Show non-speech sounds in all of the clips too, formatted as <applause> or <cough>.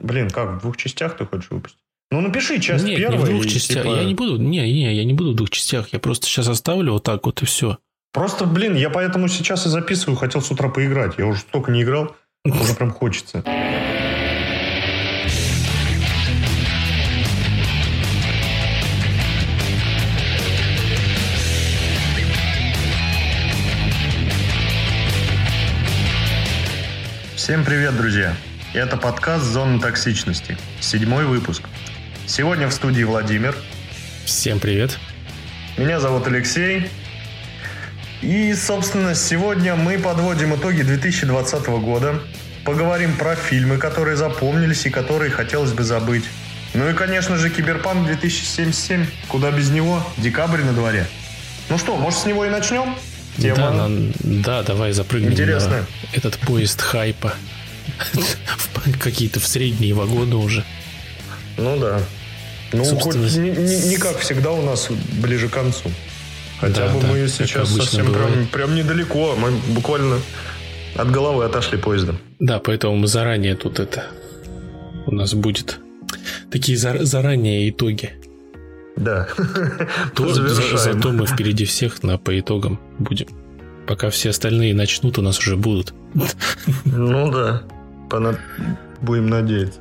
Блин, как, в двух частях ты хочешь выпустить? Ну, напиши часть Нет, первая. не в двух и, частях. типа, Я не буду, не, не, я не буду в двух частях. Я просто сейчас оставлю вот так вот и все. Просто, блин, я поэтому сейчас и записываю. Хотел с утра поиграть. Я уже столько не играл. Уже прям хочется. Всем привет, друзья! Это подкаст «Зона токсичности». Седьмой выпуск. Сегодня в студии Владимир. Всем привет. Меня зовут Алексей. И, собственно, сегодня мы подводим итоги 2020 года. Поговорим про фильмы, которые запомнились и которые хотелось бы забыть. Ну и, конечно же, Киберпанк 2077. Куда без него? Декабрь на дворе. Ну что, может, с него и начнем? Тема. Да, да, давай запрыгнем Интересно. на этот поезд хайпа. <laughs> Какие-то в средние вагоны уже. Ну да. Ну, Собственно, хоть не, не- не как всегда у нас ближе к концу. Хотя Да, бы да, мы сейчас совсем прям, бывает. прям недалеко. Мы буквально от головы отошли поездом. Да, поэтому мы заранее тут это... У нас будет такие зар- заранее итоги. Да. <laughs> То- за- зато мы впереди всех на по итогам будем. Пока все остальные начнут, у нас уже будут. Ну да. Пона- Будем надеяться.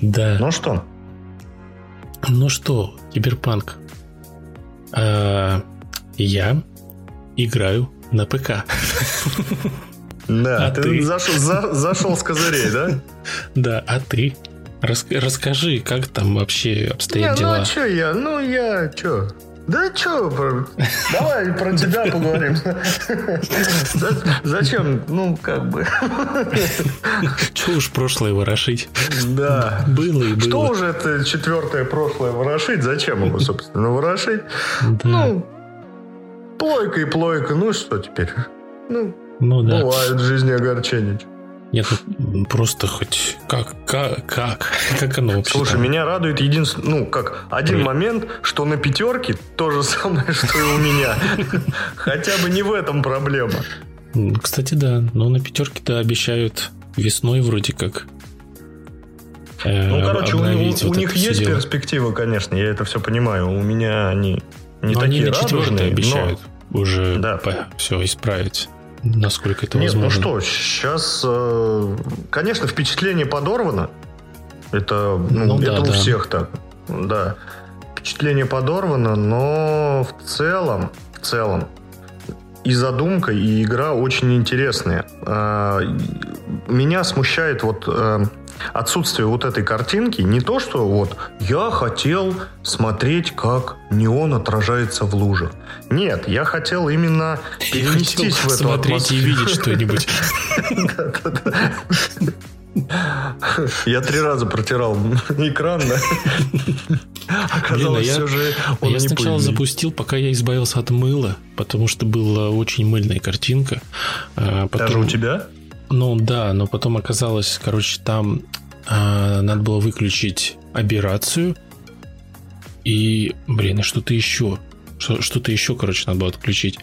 Да. Ну что, Ну что, киберпанк. А, я играю на ПК. да, А ты, ты? Зашел, за- зашел с козырей, да? Да, а ты? Рас- расскажи, как там вообще обстоят Не, дела. ну а что я? Ну я что? Да что? Давай про тебя поговорим. За- Зачем? Ну, как бы. Че уж прошлое ворошить? Да. Было и было. Что уже это четвертое прошлое ворошить? Зачем его, собственно, ворошить? Да. Ну, плойка и плойка. Ну, что теперь? Ну, Ну да. бывает в жизни огорчения. Нет, ну, просто хоть как, как, как, <laughs> как оно вообще Слушай, там? меня радует единственное, ну, как один Ой. момент, что на пятерке то же самое, <laughs> что и у меня. <laughs> Хотя бы не в этом проблема. Кстати, да, но на пятерке-то обещают весной вроде как. э, Ну, короче, у, у вот них есть дело. перспектива, конечно, я это все понимаю. У меня они не Но они такие на четвертое радужные, но- обещают уже Да. все исправить, насколько это Нет, ну возможно. что, сейчас, э, конечно, впечатление подорвано. Это, ну, Ну да, это у да. всех так. Да. Впечатление подорвано, но в целом, в целом, и задумка, и игра очень интересные. А, Меня смущает вот э, отсутствие вот этой картинки. Не то, что вот я хотел смотреть, как неон отражается в лужах. Нет, я хотел именно Я перенестись хотел в эту смотреть и атмосферу. видеть что-нибудь. Я три раза протирал экран, да. А Оказалось, я- все же он я сначала запустил, пока я избавился от мыла, потому что была очень мыльная картинка. А Даже у тебя? Ну да, но потом оказалось, короче, там а, надо было выключить аберрацию. И, блин, и что-то еще. Что- Что-то еще, короче, надо было отключить.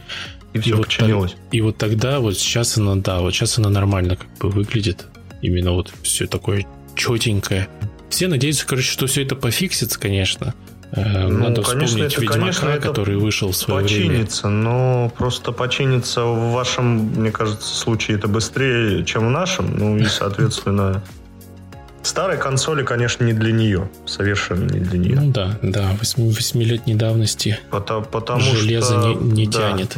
И все вот так- и вот тогда, вот сейчас она, да, вот сейчас она нормально как бы выглядит. Именно вот все такое четенькое. Все надеются, короче, что все это пофиксится, конечно. Э, Ну, Надо конечно, это, Ведьмака, конечно, это который вышел в свое время. Починится, но просто починится в вашем, мне кажется, случае это быстрее, чем в нашем. Ну и, соответственно, старые консоли, конечно, не для нее. Совершенно не для нее. Ну да, да, восьми- восьмилетней давности Потому, потому железо что... не, не да. тянет.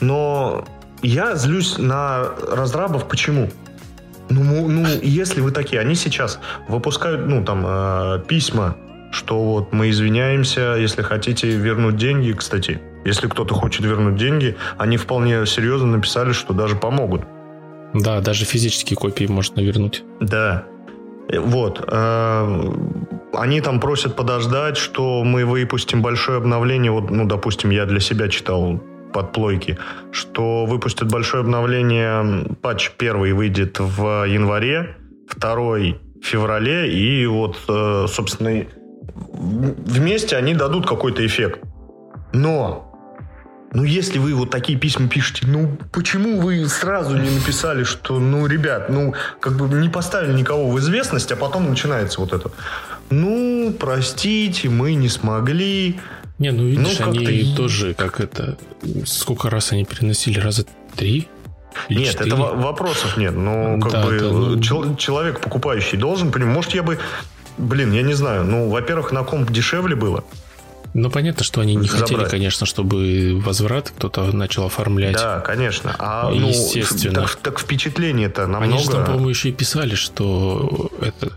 Но я злюсь на разрабов. Почему? Ну, ну, если вы такие, они сейчас выпускают, ну, там, э, письма, что вот мы извиняемся, если хотите вернуть деньги. Кстати, если кто-то хочет вернуть деньги, они вполне серьезно написали, что даже помогут. Да, даже физические копии можно вернуть. Да. Э, Вот. э, Они там просят подождать, что мы выпустим большое обновление. Вот, ну, допустим, я для себя читал под плойки, что выпустят большое обновление. Патч первый выйдет в январе, второй в феврале, и вот, э, собственно, вместе они дадут какой-то эффект. Но Ну, если вы вот такие письма пишете, ну, почему вы сразу не написали, что, ну, ребят, ну, как бы не поставили никого в известность, а потом начинается вот это. Ну, простите, мы не смогли. Не, ну, видишь, ну, они тоже, как это, сколько раз они переносили? Раза три? Или нет, 4? это вопросов нет. Но как да, бы да, ну... человек покупающий должен понимать. Может, я бы, блин, я не знаю. Ну, во-первых, на комп дешевле было. Ну, понятно, что они не забрать. хотели, конечно, чтобы возврат кто-то начал оформлять. Да, конечно. А, ну, Естественно. Так, так впечатление-то намного... Они же там, по-моему, еще и писали, что это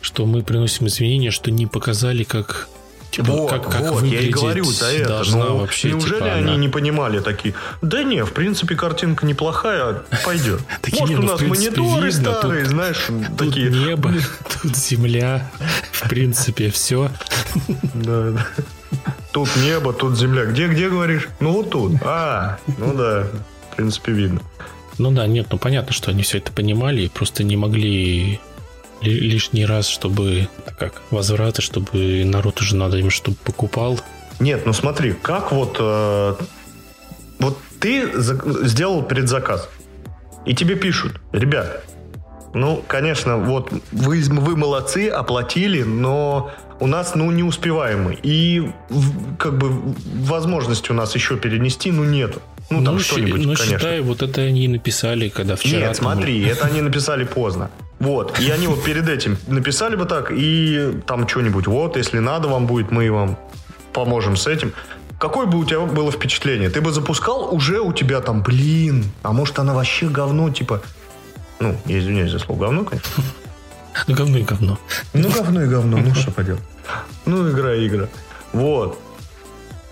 что мы приносим извинения, что не показали, как Типа, вот, как, как вот, я и говорю за это. Ну, вообще, неужели типа, они она... не понимали такие? Да не, в принципе, картинка неплохая, пойдет. <laughs> Может, у ну, нас мониторы старые, знаешь, такие. небо, <laughs> тут земля, в принципе, все. Да, да. Тут небо, тут земля. Где, где говоришь? Ну, вот тут. А, ну да, в принципе, видно. Ну да, нет, ну понятно, что они все это понимали и просто не могли лишний раз, чтобы как возвраты, чтобы народ уже надо им, чтобы покупал. Нет, ну смотри, как вот э, вот ты сделал предзаказ, и тебе пишут, ребят, ну, конечно, вот вы, вы молодцы, оплатили, но у нас, ну, не успеваемый. И как бы возможности у нас еще перенести, ну, нету. Ну, там ну, что-нибудь, ну, конечно. считай, вот это они написали, когда вчера... Нет, смотри, это они написали поздно. Вот. И они вот перед этим написали бы так, и там что-нибудь, вот, если надо вам будет, мы вам поможем с этим. Какое бы у тебя было впечатление? Ты бы запускал, уже у тебя там, блин, а может она вообще говно, типа... Ну, я извиняюсь за слово говно, конечно. Ну, говно и говно. Ну, говно и говно, ну, что поделать. Ну, игра и игра. Вот.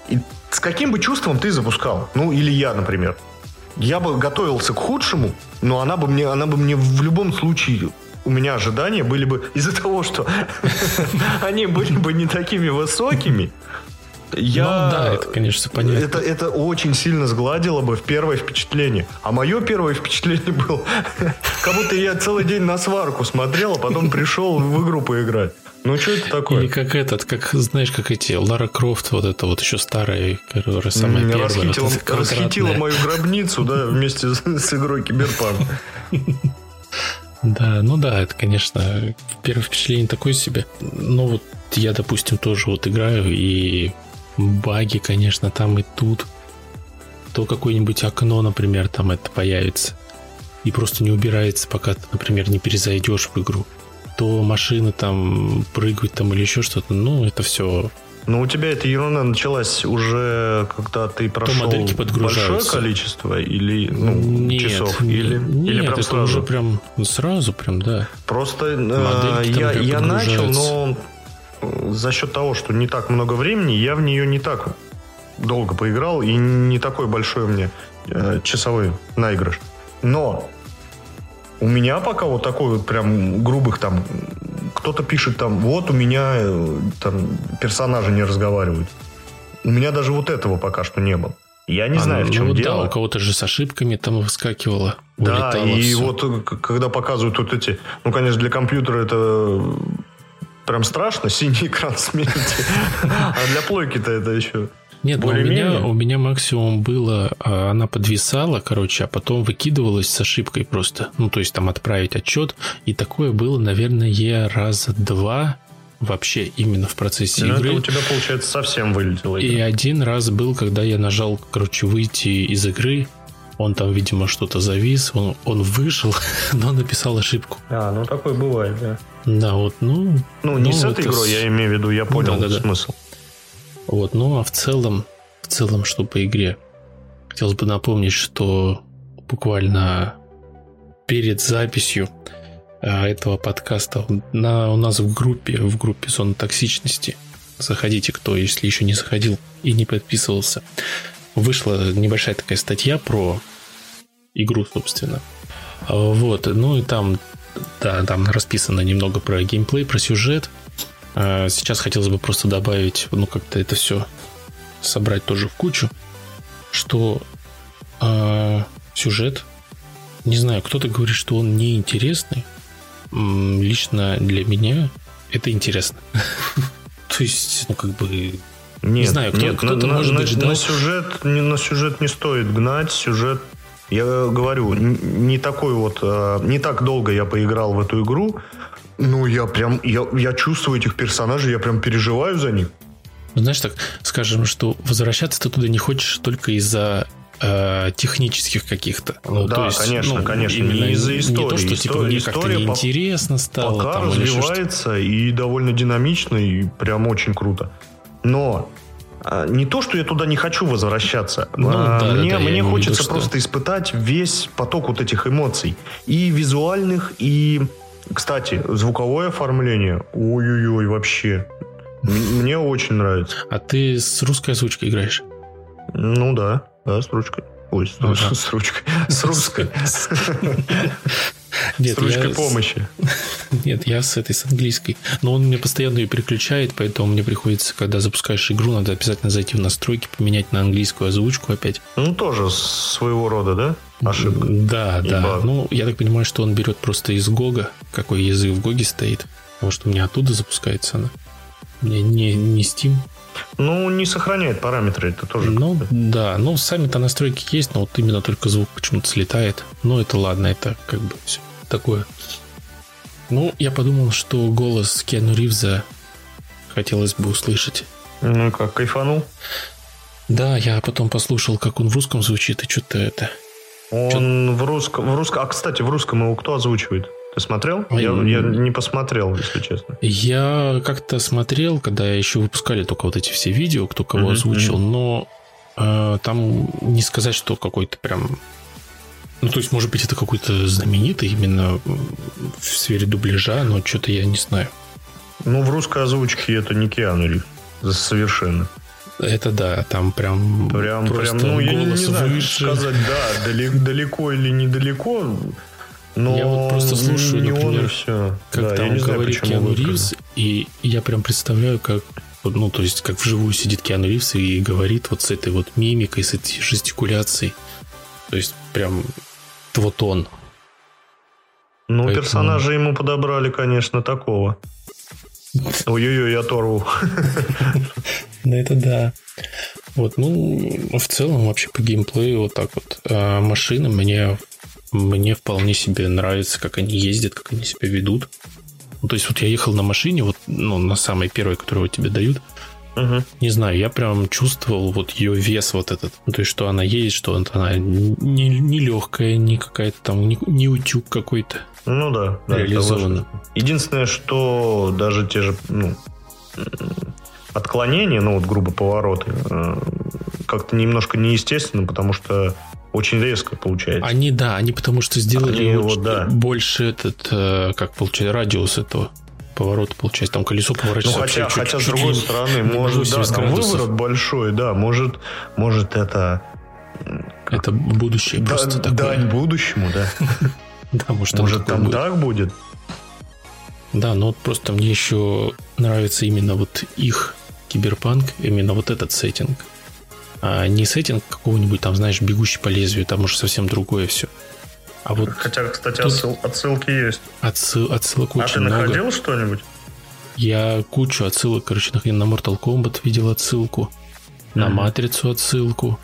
И с каким бы чувством ты запускал? Ну, или я, например. Я бы готовился к худшему, но она бы мне, она бы мне в любом случае у меня ожидания были бы из-за того, что <laughs> они были бы не такими высокими. Я... Ну, да, это, конечно, понятно. Это, это очень сильно сгладило бы в первое впечатление. А мое первое впечатление было, <laughs> как будто я целый день на сварку смотрел, а потом пришел в игру поиграть. Ну, что это такое? И как этот, как, знаешь, как эти, Лара Крофт, вот это вот еще старая, которая самая первая. Расхитила, вот расхитила мою гробницу, да, вместе с, с игрой Киберпанк. Да, ну да, это, конечно, первое впечатление такое себе. Но вот я, допустим, тоже вот играю, и баги, конечно, там и тут. То какое-нибудь окно, например, там это появится. И просто не убирается, пока ты, например, не перезайдешь в игру то машины там прыгают там или еще что-то, ну, это все ну, у тебя эта ерунда началась уже, когда ты прошел большое количество или ну, нет, часов? Или, нет, или прям это сразу? уже прям сразу прям, да. Просто э, я, я начал, но за счет того, что не так много времени, я в нее не так долго поиграл, и не такой большой у меня э, часовой наигрыш. Но у меня пока вот такой вот прям грубых там... Кто-то пишет там, вот у меня э, там персонажи не разговаривают. У меня даже вот этого пока что не было. Я не а, знаю, ну, в чем ну, дело. Да, у кого-то же с ошибками там выскакивало. Да, и все. вот э, когда показывают вот эти... Ну, конечно, для компьютера это прям страшно, <laughs> синий экран смерти. А для плойки-то это еще... Нет, у меня, у меня максимум было, а, она подвисала, короче, а потом выкидывалась с ошибкой просто. Ну, то есть там отправить отчет. И такое было, наверное, раза два вообще именно в процессе ну, игры. Это у тебя, получается, совсем вылетело. И один раз был, когда я нажал, короче, выйти из игры, он там, видимо, что-то завис, он, он вышел, <laughs> но написал ошибку. А, ну такое бывает, да. Да, вот, ну... Ну, не ну, с этой игрой, с... я имею в виду, я понял да, да, смысл. Вот, ну а в целом, в целом, что по игре, хотелось бы напомнить, что буквально перед записью а, этого подкаста на, у нас в группе, в группе зоны токсичности, заходите, кто, если еще не заходил и не подписывался, вышла небольшая такая статья про игру, собственно. А, вот, ну и там, да, там расписано немного про геймплей, про сюжет, сейчас хотелось бы просто добавить, ну, как-то это все собрать тоже в кучу, что э, сюжет, не знаю, кто-то говорит, что он неинтересный. Лично для меня это интересно. <laughs> То есть, ну, как бы, не знаю, кто-то, на, может на, быть, ждал... на сюжет, не, на сюжет не стоит гнать. Сюжет, я говорю, не такой вот, э, не так долго я поиграл в эту игру. Ну, я прям, я, я чувствую этих персонажей, я прям переживаю за них. Знаешь, так скажем, что возвращаться ты туда не хочешь только из-за э, технических каких-то. Ну, да, есть, конечно, ну, конечно. Не из-за истории. Не то, что типа, мне как-то неинтересно стало. Пока там, развивается и довольно динамично, и прям очень круто. Но а, не то, что я туда не хочу возвращаться. Ну, а, да, мне да, мне хочется виду, просто что... испытать весь поток вот этих эмоций. И визуальных, и... Кстати, звуковое оформление. Ой-ой-ой, вообще. Мне очень нравится. А ты с русской озвучкой играешь? Ну да, да, с ручкой. Ой, с, ну, с, с ручкой. С русской. <laughs> Нет, с ручкой я помощи. <laughs> Нет, я с этой, с английской. Но он мне постоянно ее переключает, поэтому мне приходится, когда запускаешь игру, надо обязательно зайти в настройки, поменять на английскую озвучку опять. Ну, тоже своего рода, да? Ошибка. Да, И да. Баг. Ну, я так понимаю, что он берет просто из Гога, какой язык в Гоге стоит. Потому что у меня оттуда запускается она. У меня не, не Steam. Ну, не сохраняет параметры, это тоже. Ну, да. Ну, сами-то настройки есть, но вот именно только звук почему-то слетает. Ну, это ладно, это как бы все такое. Ну, я подумал, что голос Киану Ривза хотелось бы услышать. Ну, как, кайфанул? Да, я потом послушал, как он в русском звучит, и что-то это... Он в русском, в русском... А, кстати, в русском его кто озвучивает? Ты смотрел? Я, я не посмотрел, если честно. Я как-то смотрел, когда еще выпускали только вот эти все видео, кто кого mm-hmm. озвучил, но э, там не сказать, что какой-то прям... Ну, то есть, может быть, это какой-то знаменитый именно в сфере дубляжа, но что-то я не знаю. Ну, в русской озвучке это не Киану Ривз. Совершенно. Это да, там прям, прям просто прям, ну, я не, не знаю, выше. сказать, да, далеко, далеко или недалеко. Но я вот просто слушаю, не например, он все. как да, там говорит Киану Ривз, и я прям представляю, как ну, то есть, как вживую сидит Киану Ривз и говорит вот с этой вот мимикой, с этой жестикуляцией. То есть, прям вот он. Ну, Поэтому... персонажа ему подобрали, конечно, такого. Ой-ой-ой, я оторву. <laughs> Ну, это да. Вот, ну, в целом, вообще по геймплею вот так вот. А машины мне мне вполне себе нравится, как они ездят, как они себя ведут. Ну, то есть вот я ехал на машине, вот, ну, на самой первой, которую тебе дают. Угу. Не знаю, я прям чувствовал вот ее вес вот этот. То есть, что она едет, что она не, не легкая, не какая-то там, не, не утюг какой-то. Ну да, да реализовано. Единственное, что даже те же ну, отклонения, ну вот грубо повороты, э, как-то немножко неестественно, потому что очень резко получается. Они, да, они потому что сделали они его, да. больше этот, э, как получается, радиус этого поворота получается. Там колесо поворачивается ну, хотя, хотя чуть, с другой чуть стороны, может, да, там выворот большой, да, может, может это... Это будущее да, просто такое. Дань будущему, да. <laughs> Да, может, может там так будет. Да, но вот просто мне еще нравится именно вот их киберпанк, именно вот этот сеттинг а не сеттинг какого-нибудь там, знаешь, бегущий по лезвию, там уже совсем другое все. А вот Хотя, кстати, тут отсыл, отсылки есть. Отсыл, отсылок очень много. А ты находил что-нибудь? Я кучу отсылок, короче, на Mortal Kombat видел отсылку, на mm-hmm. Матрицу отсылку.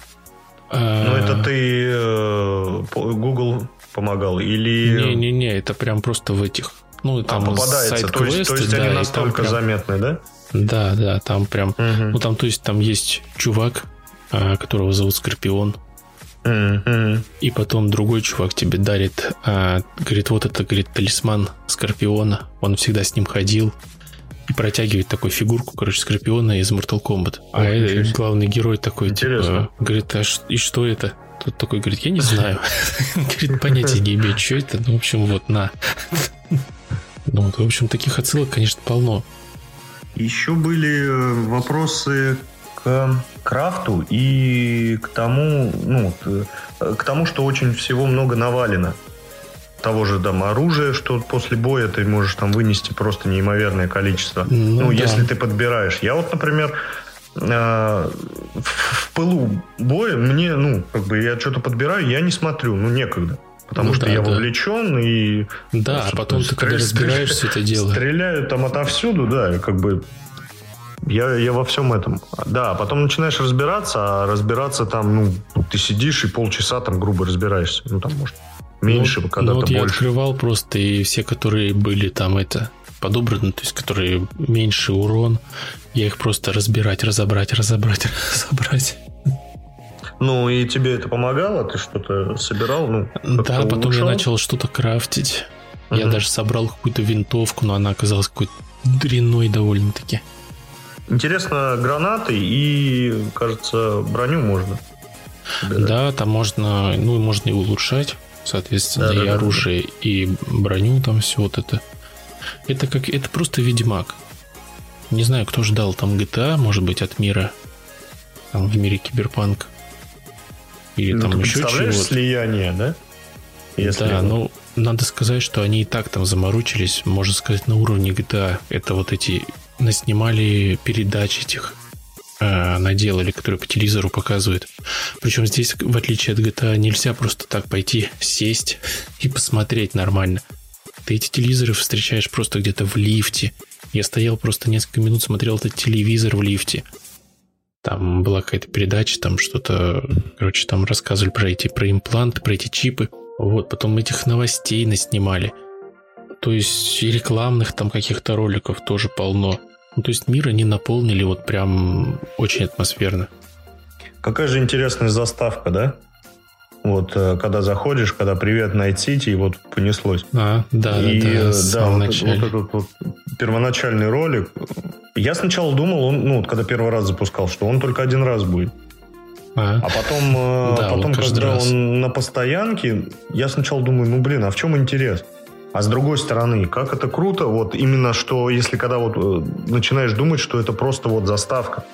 Ну, это ты э, Google помогал или... Не-не-не, это прям просто в этих... Ну, там а, попадается, то есть, то есть да, они настолько прям... заметны, да? Да, да, там прям... Угу. Ну, там, то есть, там есть чувак, а, которого зовут Скорпион. Mm-hmm. И потом другой чувак тебе дарит, а, говорит, вот это, говорит, талисман Скорпиона. Он всегда с ним ходил. И протягивает такую фигурку, короче, Скорпиона из Mortal Kombat. а это, главный герой такой, типа, Интересно. типа, говорит, а ш- и что это? Тут такой говорит, я не знаю. <laughs> Говорит, понятия не имею, что это. Ну, в общем, вот, на. Ну, вот, в общем, таких отсылок, конечно, полно. Еще были э, вопросы к крафту и к тому, ну, к тому, что очень всего много навалено. Того же там оружия, что после боя ты можешь там вынести просто неимоверное количество. Ну, ну да. если ты подбираешь. Я вот, например, э, в пылу боя мне, ну, как бы я что-то подбираю, я не смотрю, ну, некогда. Потому ну, что да, я да. вовлечен и... Да, а потом ты, когда разбираешься, это дело. Стреляют там отовсюду, да, как бы Я, я во всем этом. Да, потом начинаешь разбираться, а разбираться там, ну, ты сидишь и полчаса там грубо разбираешься. Ну, там, может, меньше, ну, когда-то ну, вот больше. я открывал просто, и все, которые были там, это, подобраны, то есть, которые меньше урон, я их просто разбирать, разобрать, разобрать, <laughs> разобрать. Ну, и тебе это помогало? Ты что-то собирал? Ну, да, потом улучшал? я начал что-то крафтить. Uh-huh. Я даже собрал какую-то винтовку, но она оказалась какой-то дрянной довольно-таки. Интересно, гранаты и, кажется, броню можно. Собирать. Да, там можно, ну, можно и улучшать, соответственно, да, и да, оружие, да. и броню, там все вот это. Это как, это просто Ведьмак. Не знаю, кто ждал там GTA, может быть, от мира, там в мире Киберпанк. Или ну, там ты еще чего-то. слияние, да? Если да, ну, надо сказать, что они и так там заморочились, можно сказать, на уровне GTA. Это вот эти наснимали передач этих э, наделали, которые по телевизору показывают. Причем здесь, в отличие от GTA, нельзя просто так пойти, сесть и посмотреть нормально. Ты эти телевизоры встречаешь просто где-то в лифте. Я стоял просто несколько минут, смотрел этот телевизор в лифте. Там была какая-то передача, там что-то, короче, там рассказывали про эти, про импланты, про эти чипы. Вот, потом этих новостей наснимали. То есть и рекламных там каких-то роликов тоже полно. Ну, то есть мир они наполнили вот прям очень атмосферно. Какая же интересная заставка, да? Вот, э, когда заходишь, когда привет найти, и вот понеслось. А, да, и, да, да. да вот, вот этот вот первоначальный ролик. Я сначала думал, он, ну, вот когда первый раз запускал, что он только один раз будет. А, а потом, э, да, потом когда раз. он на постоянке, я сначала думаю, ну, блин, а в чем интерес? А с другой стороны, как это круто, вот именно что, если когда вот э, начинаешь думать, что это просто вот заставка.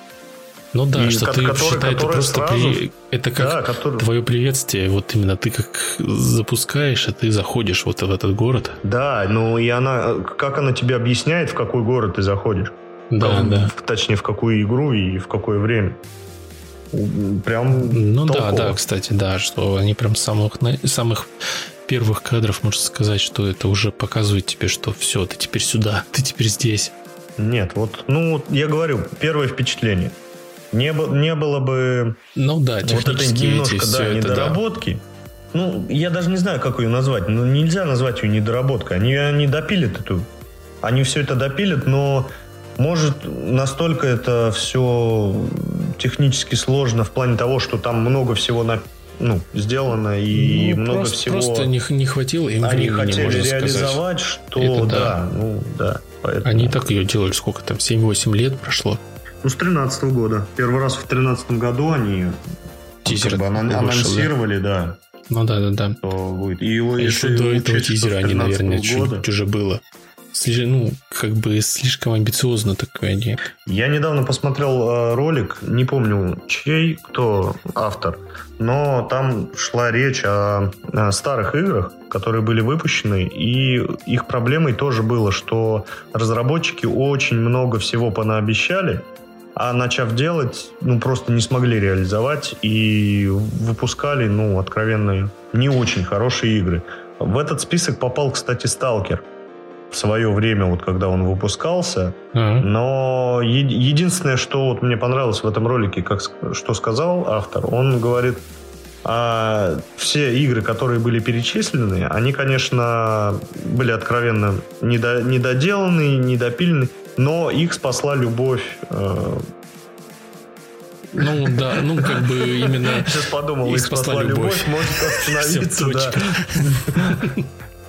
Ну да, и что ты который, считай, это просто сразу, при... это как да, который... твое приветствие, вот именно ты как запускаешь, а ты заходишь вот в этот город. Да, ну и она, как она тебе объясняет, в какой город ты заходишь. Да, Там, да. В, точнее, в какую игру и в какое время. Прям Ну толково. да, да, кстати, да, что они прям самых, самых первых кадров можно сказать, что это уже показывает тебе, что все, ты теперь сюда, ты теперь здесь. Нет, вот, ну, я говорю, первое впечатление. Не, не было бы... Ну да, вот это немножко, эти, да, недоработки. Да. Ну, я даже не знаю, как ее назвать. Ну, нельзя назвать ее недоработкой. Они, они допилят эту... Они все это допилят, но может настолько это все технически сложно в плане того, что там много всего на, ну, сделано и ну, много просто, всего. Просто не, не хватило им Они времени, хотели реализовать, сказать. что это да, да, ну да. Поэтому... Они так ее делали, сколько там, 7-8 лет прошло. Ну, с 13 года. Первый раз в 13 году они Тизер как бы, анонсировали, да. Ну да, да, да. Что будет. И, и еще до этого тизера они, наверное, чуть уже было. Слишком, ну, как бы слишком амбициозно такое они. Я недавно посмотрел э, ролик, не помню чей, кто автор, но там шла речь о, о старых играх, которые были выпущены, и их проблемой тоже было, что разработчики очень много всего понаобещали, а начав делать, ну, просто не смогли реализовать и выпускали, ну, откровенно, не очень хорошие игры. В этот список попал, кстати, Сталкер в свое время, вот когда он выпускался. Uh-huh. Но е- единственное, что вот мне понравилось в этом ролике, как что сказал автор, он говорит, а все игры, которые были перечислены, они, конечно, были откровенно недо, недоделаны, недопилены, но их спасла любовь. Э, ну да, ну как бы именно. <laughs> Сейчас подумал, их спасла, любовь. любовь, может <laughs> остановиться, да.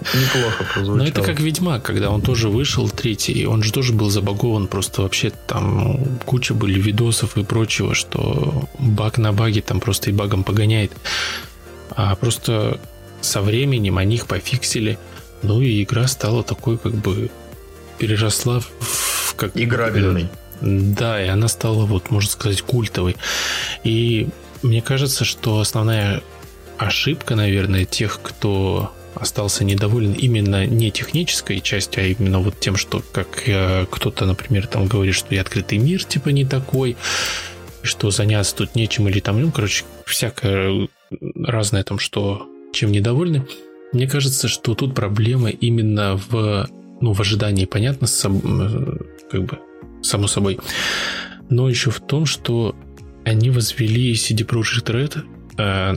Неплохо прозвучало. Но это как Ведьмак, когда он тоже вышел, третий, он же тоже был забагован, просто вообще там куча были видосов и прочего, что баг на баге там просто и багом погоняет. А просто со временем они их пофиксили, ну и игра стала такой как бы переросла в как играбельный. Да, и она стала, вот, можно сказать, культовой. И мне кажется, что основная ошибка, наверное, тех, кто остался недоволен именно не технической частью, а именно вот тем, что как э, кто-то, например, там говорит, что и открытый мир типа не такой, что заняться тут нечем или там, ну, короче, всякое разное там, что чем недовольны. Мне кажется, что тут проблема именно в, ну, в ожидании, понятно, с, как бы само собой. Но еще в том, что они возвели CD Projekt Red э,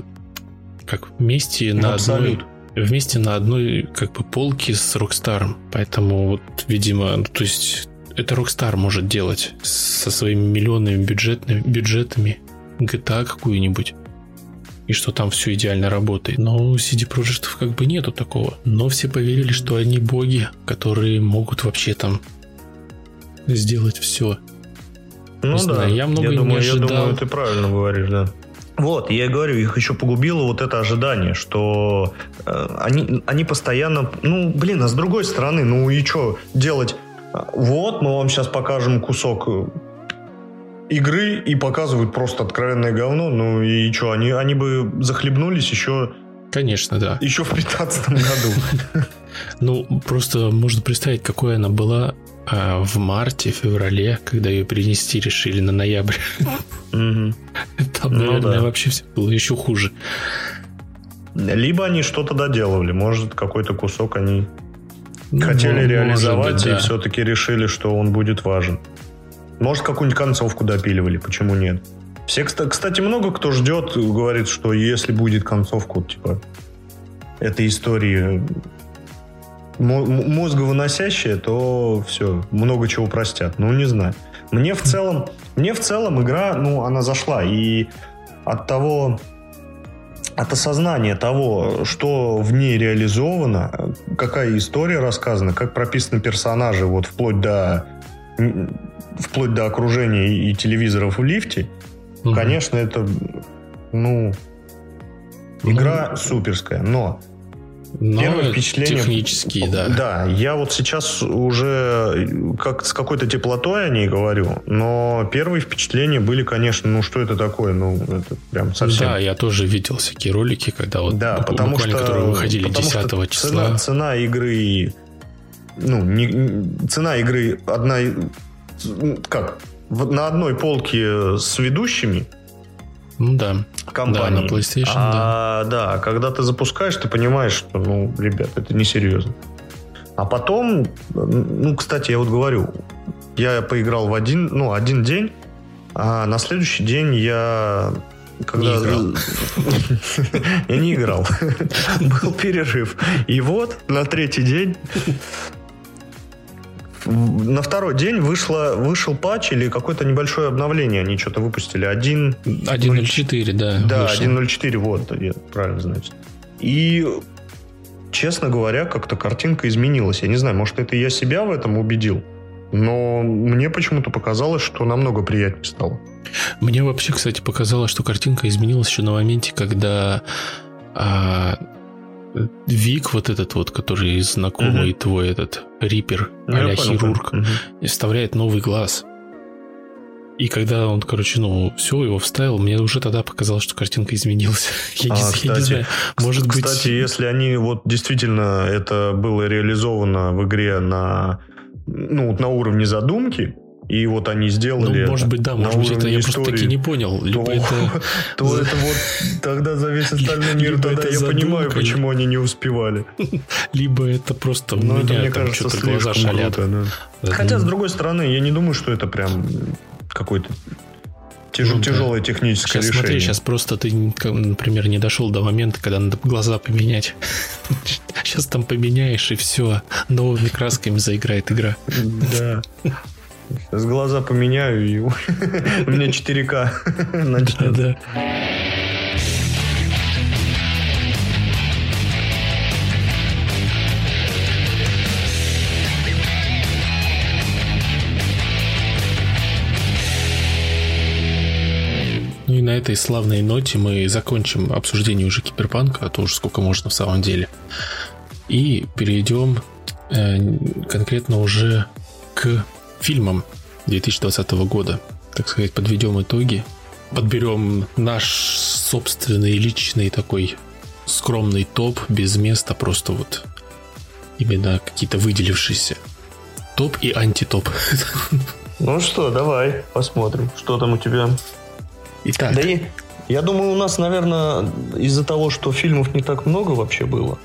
как вместе на одной вместе на одной как бы полке с Rockstar. Поэтому вот, видимо, ну, то есть это Rockstar может делать со своими миллионными бюджетными, бюджетами GTA какую-нибудь. И что там все идеально работает. Но у CD Projekt как бы нету такого. Но все поверили, что они боги, которые могут вообще там сделать все. Ну не да, знаю, я много я думаю, не ожидал. Я думаю, ты правильно говоришь, да. Вот, я и говорю, их еще погубило вот это ожидание, что э, они, они постоянно, ну, блин, а с другой стороны, ну и что делать? Вот, мы вам сейчас покажем кусок э, игры и показывают просто откровенное говно, ну и что, они, они бы захлебнулись еще... Конечно, да. Еще в 15 году. <laughs> Ну, просто можно представить, какой она была а, в марте, феврале, когда ее перенести решили на ноябрь. Там, ну наверное, вообще все было еще хуже. Либо они что-то доделывали, может, какой-то кусок они ну, хотели реализовать и все-таки решили, что он будет важен. Может, какую-нибудь концовку допиливали, почему нет? Все, кстати, много кто ждет, говорит, что если будет концовку, типа, этой истории мозговыносящая, то все, много чего простят. Ну, не знаю. Мне в целом, мне в целом игра, ну, она зашла. И от того, от осознания того, что в ней реализовано, какая история рассказана, как прописаны персонажи, вот вплоть до вплоть до окружения и телевизоров в лифте, угу. конечно, это, ну, игра ну, суперская. Но но Первое впечатление... Технические, да. Да, я вот сейчас уже как с какой-то теплотой о ней говорю, но первые впечатления были, конечно, ну что это такое, ну это прям совсем... Да, я тоже видел всякие ролики, когда вот да, потому буквально, что, которые выходили потому 10 что числа. Цена, цена игры, ну, не, цена игры одна, как, на одной полке с ведущими ну да. Компании. Да, на PlayStation, а, да. Да, когда ты запускаешь, ты понимаешь, что, ну, ребят, это несерьезно. А потом, ну, кстати, я вот говорю, я поиграл в один, ну, один день, а на следующий день я когда... Не играл. <laughs> Я не играл. <laughs> Был перерыв. И вот на третий день на второй день вышло, вышел патч или какое-то небольшое обновление. Они что-то выпустили. 1.04, да. Да, 1.04, вот, правильно, значит. И, честно говоря, как-то картинка изменилась. Я не знаю, может, это я себя в этом убедил. Но мне почему-то показалось, что намного приятнее стало. Мне вообще, кстати, показалось, что картинка изменилась еще на моменте, когда а, Вик, вот этот вот, который знакомый угу. твой, этот Рипер, ну, а хирург, угу. вставляет новый глаз. И когда он, короче, ну, все, его вставил, мне уже тогда показалось, что картинка изменилась. <laughs> Я, а, не, кстати, я не знаю, может кстати, быть... Кстати, если они вот действительно это было реализовано в игре на, ну, на уровне задумки, и вот они сделали. Ну, может быть, да, может быть, это я просто таки не понял. Либо то, это... <laughs> то это вот тогда за весь <laughs> остальной мир, тогда я понимаю, почему они не успевали. <laughs> Либо это просто у ну, меня мне кажется, что-то глаза шалят. Хотя, с другой стороны, я не думаю, что это прям какой-то Тяж, ну, тяжелое да. техническое сейчас, решение. Смотри, сейчас просто ты, например, не дошел до момента, когда надо глаза поменять. Сейчас там поменяешь, и все, новыми красками заиграет игра. Да. Сейчас глаза поменяю, и <laughs> у меня 4К <laughs> начнет. Да. Ну и на этой славной ноте мы закончим обсуждение уже киберпанка, а то уже сколько можно в самом деле. И перейдем э, конкретно уже к фильмом 2020 года. Так сказать, подведем итоги, подберем наш собственный личный такой скромный топ без места, просто вот именно какие-то выделившиеся. Топ и антитоп. <laughs> Ну что, давай посмотрим, что там у тебя. Итак. Да и я думаю, у нас, наверное, из-за того, что фильмов не так много вообще было.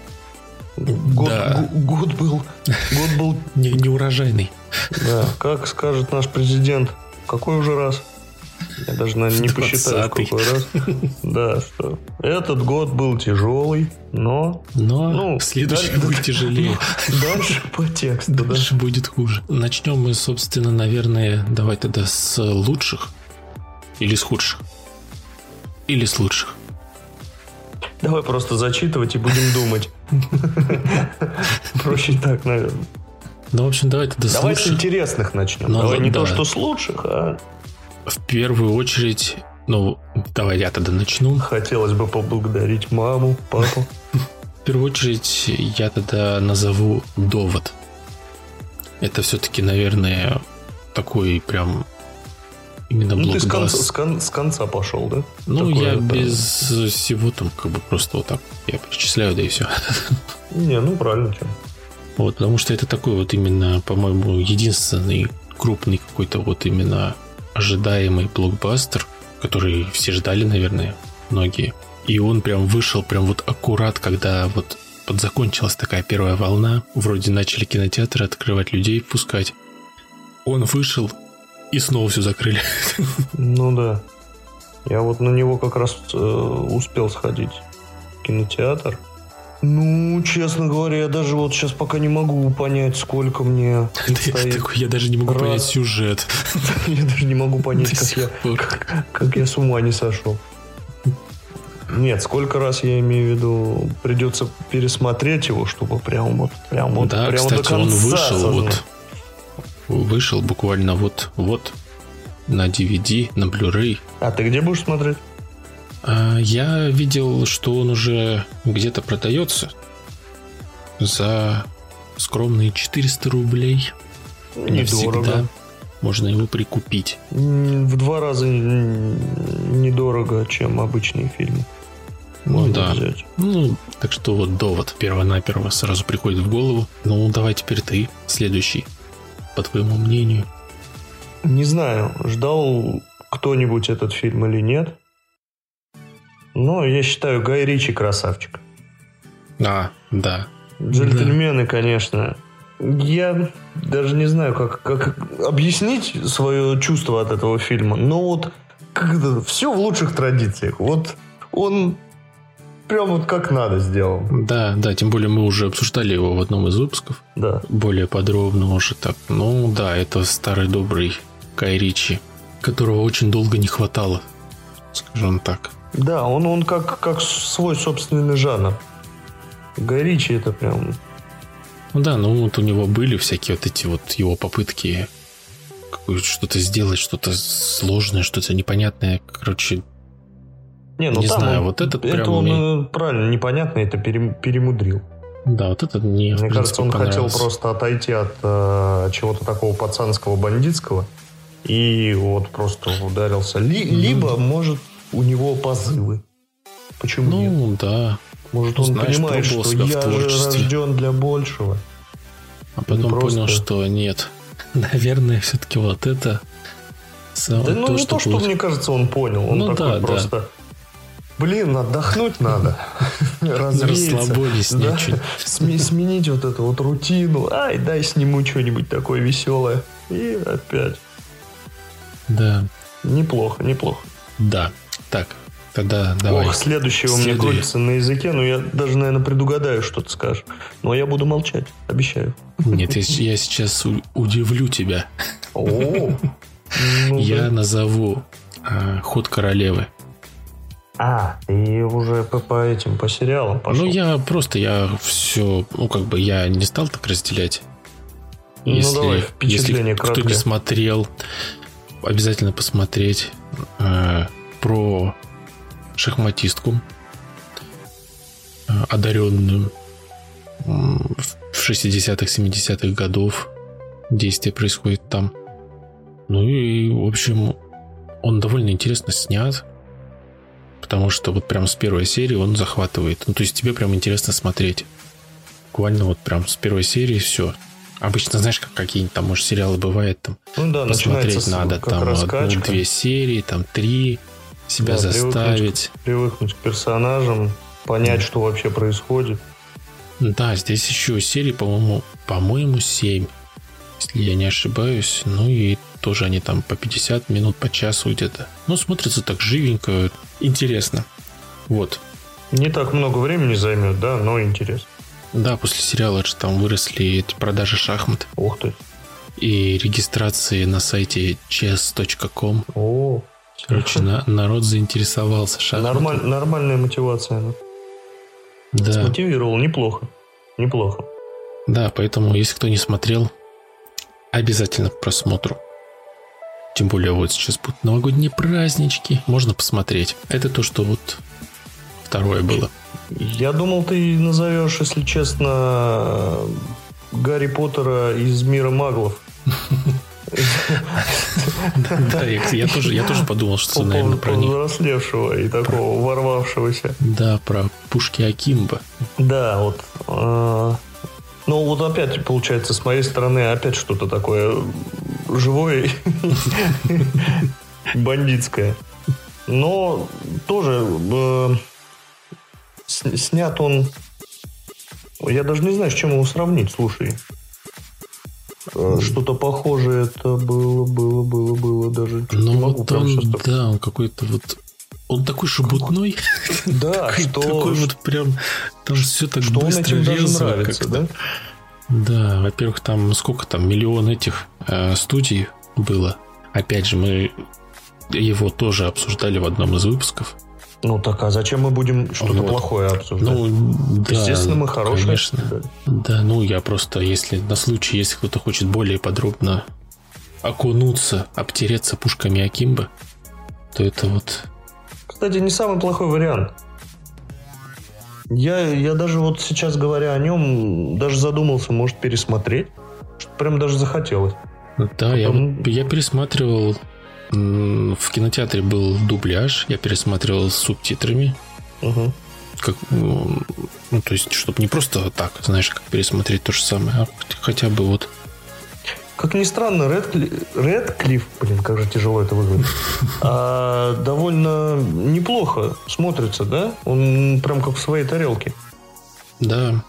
Год, да. год был, год был <laughs> не, неурожайный. Да, как скажет наш президент, какой уже раз? Я даже, наверное, не посчитаю, сколько раз. Да, что этот год был тяжелый, но... Но ну, следующий дальше, будет тяжелее. <laughs> Дальше по тексту, Дальше да. будет хуже. Начнем мы, собственно, наверное, давай тогда с лучших или с худших? Или с лучших? Давай просто зачитывать и будем думать. <laughs> Проще так, наверное. Ну, в общем, давай тогда Давай с интересных начнем. Ну, давай не то, что с лучших, а в первую очередь, ну, давай я тогда начну. Хотелось бы поблагодарить маму, папу. <laughs> В первую очередь я тогда назову довод. Это все-таки, наверное, такой прям именно ну, блокбас. ты с конца, с, кон, с конца пошел, да? Ну, Такое, я да. без всего там, как бы просто вот так я перечисляю, да и все. Не, ну правильно. Вот, потому что это такой вот именно, по-моему, единственный крупный какой-то вот именно ожидаемый блокбастер, который все ждали, наверное, многие. И он прям вышел прям вот аккурат, когда вот подзакончилась такая первая волна. Вроде начали кинотеатры открывать людей, пускать. Он вышел, и снова все закрыли. Ну да. Я вот на него как раз э, успел сходить в кинотеатр. Ну, честно говоря, я даже вот сейчас пока не могу понять, сколько мне <laughs> Такой, я даже не могу понять сюжет. <laughs> Я даже не могу понять, как я с ума не сошел. Нет, сколько раз я имею в виду, придется пересмотреть его, чтобы прям вот, прям вот, да, прям кстати, до конца он вышел вот, вышел буквально вот, вот на DVD, на Blu-ray. А ты где будешь смотреть? А, я видел, что он уже где-то продается за скромные 400 рублей. Не всегда можно его прикупить. В два раза недорого, чем обычные фильмы. Ну да. Взять. Ну, так что вот довод перво-наперво сразу приходит в голову. Ну, давай теперь ты, следующий, по твоему мнению. Не знаю, ждал кто-нибудь этот фильм или нет. Ну, я считаю, Гай Ричи красавчик. А, да. Джентльмены, да. конечно. Я даже не знаю, как, как объяснить свое чувство от этого фильма. Но вот как это, все в лучших традициях. Вот он прям вот как надо сделал. Да, да, тем более мы уже обсуждали его в одном из выпусков. Да. Более подробно уже так. Ну да, это старый добрый Кай Ричи, которого очень долго не хватало, скажем так. Да, он, он как, как свой собственный жанр. Гай это прям... Ну да, ну вот у него были всякие вот эти вот его попытки что-то сделать, что-то сложное, что-то непонятное. Короче, не, ну не знаю, он, вот этот это прям... он мне... правильно, непонятно, это перемудрил. Да, вот это не Мне кажется, он хотел просто отойти от э, чего-то такого пацанского, бандитского и вот просто ударился. Ли, mm. Либо, может, у него позывы. Почему ну, нет? да. Может, он Знаешь, понимает, что я рожден для большего. А потом просто... понял, что нет. <laughs> Наверное, все-таки вот это... Да ну то, не что то, что, будет... мне кажется, он понял. Он ну, такой да, просто... Да. Блин, отдохнуть надо. <laughs> <laughs> Расслабились, да? Сменить вот эту вот рутину. Ай, дай сниму что-нибудь такое веселое. И опять. Да. Неплохо, неплохо. Да. Так, тогда давай. Ох, следующее у меня крутится на языке, но я даже, наверное, предугадаю, что ты скажешь. Но я буду молчать, обещаю. Нет, я сейчас удивлю тебя. О, ну <laughs> я назову а, ход королевы. А, и уже по, по этим, по сериалам пошел. Ну, я просто, я все, ну, как бы, я не стал так разделять. Ну, если, давай, впечатление если кто не смотрел, обязательно посмотреть. Э, про шахматистку, э, одаренную в 60-х, 70-х годов. Действие происходит там. Ну и, в общем, он довольно интересно снят. Потому что вот прям с первой серии он захватывает. Ну, то есть тебе прям интересно смотреть. Буквально вот прям с первой серии все. Обычно, знаешь, как какие-нибудь там, может, сериалы бывают, там ну, да, посмотреть надо там одну-две серии, там три, себя да, заставить. Привыкнуть, привыкнуть к персонажам, понять, что вообще происходит. Да, здесь еще серии, по-моему, по-моему, 7. если я не ошибаюсь. Ну и тоже они там по 50 минут, по часу где-то. Ну, смотрится так живенько, интересно. Вот. Не так много времени займет, да, но интересно. Да, после сериала же там выросли эти продажи шахмат. Ух ты. И регистрации на сайте chess.com. О, Короче, <laughs> на, народ заинтересовался шахматами. Нормаль, нормальная мотивация. Ну. Да. Смотивировал неплохо. Неплохо. Да, поэтому, если кто не смотрел, обязательно к просмотру. Тем более вот сейчас будут новогодние празднички. Можно посмотреть. Это то, что вот второе было. Я думал, ты назовешь, если честно, Гарри Поттера из мира маглов. <laughs> <laughs> Да, я тоже, я тоже подумал, что, наверное, про них. Взрослевшего и такого ворвавшегося. Да, про пушки Акимба. Да, вот. А, ну, вот опять, получается, с моей стороны опять что-то такое живое <laughs> бандитское. Но тоже э, снят он... Я даже не знаю, с чем его сравнить, слушай. Э, что-то похожее это было, было, было, было даже. Ну вот он, да, он какой-то вот он такой шебутной. <laughs> Да, что... Такой вот прям... Там все так что быстро он этим даже нравится, да? Да, во-первых, там сколько там, миллион этих э, студий было. Опять же, мы его тоже обсуждали в одном из выпусков. Ну так, а зачем мы будем что-то вот. плохое обсуждать? Ну, да, Естественно, мы хорошие. Конечно. Да, ну я просто, если на случай, если кто-то хочет более подробно окунуться, обтереться пушками Акимба, то это вот... Кстати, не самый плохой вариант. Я, я даже вот сейчас говоря о нем, даже задумался, может, пересмотреть. Прям даже захотелось. Да, Потом... я, я пересматривал в кинотеатре был дубляж, я пересматривал с субтитрами. Угу. Как, ну, то есть, чтобы не просто так, знаешь, как пересмотреть то же самое, а хотя бы вот. Как ни странно, Редклифф, Редклифф блин, как же тяжело это выглядит, а, довольно неплохо смотрится, да? Он прям как в своей тарелке. Да.